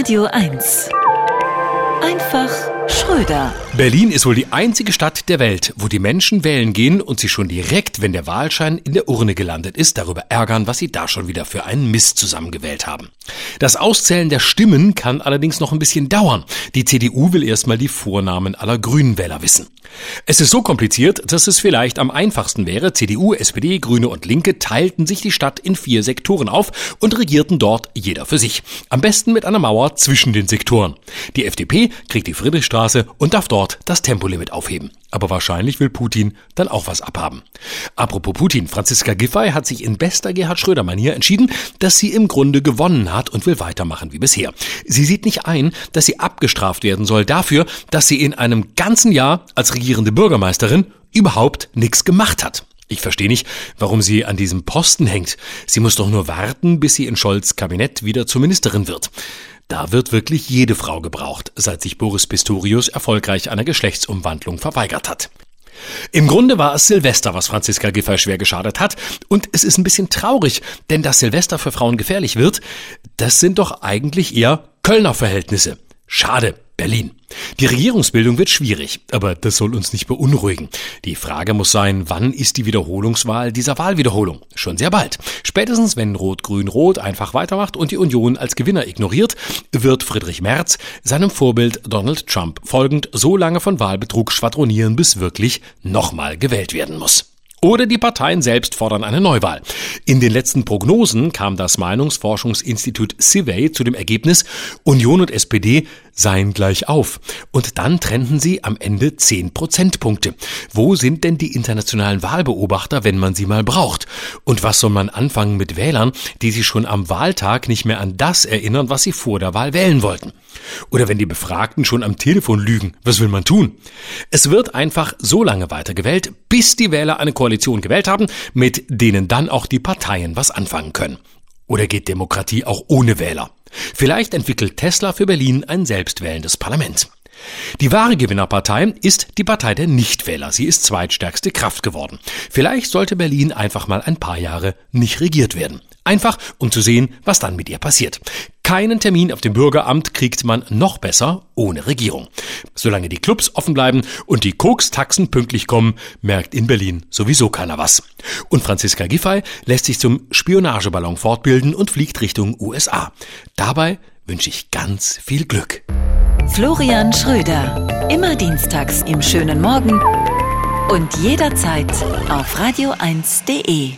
Radio 1. Einfach Schröder. Berlin ist wohl die einzige Stadt der Welt, wo die Menschen wählen gehen und sich schon direkt, wenn der Wahlschein in der Urne gelandet ist, darüber ärgern, was sie da schon wieder für einen Mist zusammengewählt haben. Das Auszählen der Stimmen kann allerdings noch ein bisschen dauern. Die CDU will erstmal die Vornamen aller Grünen Wähler wissen. Es ist so kompliziert, dass es vielleicht am einfachsten wäre, CDU, SPD, Grüne und Linke teilten sich die Stadt in vier Sektoren auf und regierten dort jeder für sich. Am besten mit einer Mauer zwischen den Sektoren. Die FDP kriegt die Friedrichstraße und darf dort das Tempolimit aufheben. Aber wahrscheinlich will Putin dann auch was abhaben. Apropos Putin, Franziska Giffey hat sich in bester Gerhard Schröder-Manier entschieden, dass sie im Grunde gewonnen hat und will weitermachen wie bisher. Sie sieht nicht ein, dass sie abgestraft werden soll dafür, dass sie in einem ganzen Jahr als regierende Bürgermeisterin überhaupt nichts gemacht hat. Ich verstehe nicht, warum sie an diesem Posten hängt. Sie muss doch nur warten, bis sie in Scholz Kabinett wieder zur Ministerin wird. Da wird wirklich jede Frau gebraucht, seit sich Boris Pistorius erfolgreich einer Geschlechtsumwandlung verweigert hat. Im Grunde war es Silvester, was Franziska Giffey schwer geschadet hat. Und es ist ein bisschen traurig, denn dass Silvester für Frauen gefährlich wird, das sind doch eigentlich eher Kölner Verhältnisse. Schade, Berlin. Die Regierungsbildung wird schwierig, aber das soll uns nicht beunruhigen. Die Frage muss sein, wann ist die Wiederholungswahl dieser Wahlwiederholung? Schon sehr bald. Spätestens, wenn Rot-Grün-Rot einfach weitermacht und die Union als Gewinner ignoriert, wird Friedrich Merz seinem Vorbild Donald Trump folgend so lange von Wahlbetrug schwadronieren, bis wirklich nochmal gewählt werden muss. Oder die Parteien selbst fordern eine Neuwahl. In den letzten Prognosen kam das Meinungsforschungsinstitut Civey zu dem Ergebnis, Union und SPD seien gleich auf. Und dann trennten sie am Ende zehn Prozentpunkte. Wo sind denn die internationalen Wahlbeobachter, wenn man sie mal braucht? Und was soll man anfangen mit Wählern, die sich schon am Wahltag nicht mehr an das erinnern, was sie vor der Wahl wählen wollten? Oder wenn die Befragten schon am Telefon lügen, was will man tun? Es wird einfach so lange weitergewählt, bis die Wähler eine Koalition gewählt haben, mit denen dann auch die Parteien was anfangen können. Oder geht Demokratie auch ohne Wähler? Vielleicht entwickelt Tesla für Berlin ein selbstwählendes Parlament. Die wahre Gewinnerpartei ist die Partei der Nichtwähler. Sie ist zweitstärkste Kraft geworden. Vielleicht sollte Berlin einfach mal ein paar Jahre nicht regiert werden. Einfach, um zu sehen, was dann mit ihr passiert. Keinen Termin auf dem Bürgeramt kriegt man noch besser ohne Regierung. Solange die Clubs offen bleiben und die Koks-Taxen pünktlich kommen, merkt in Berlin sowieso keiner was. Und Franziska Giffey lässt sich zum Spionageballon fortbilden und fliegt Richtung USA. Dabei wünsche ich ganz viel Glück. Florian Schröder. Immer dienstags im schönen Morgen und jederzeit auf radio1.de.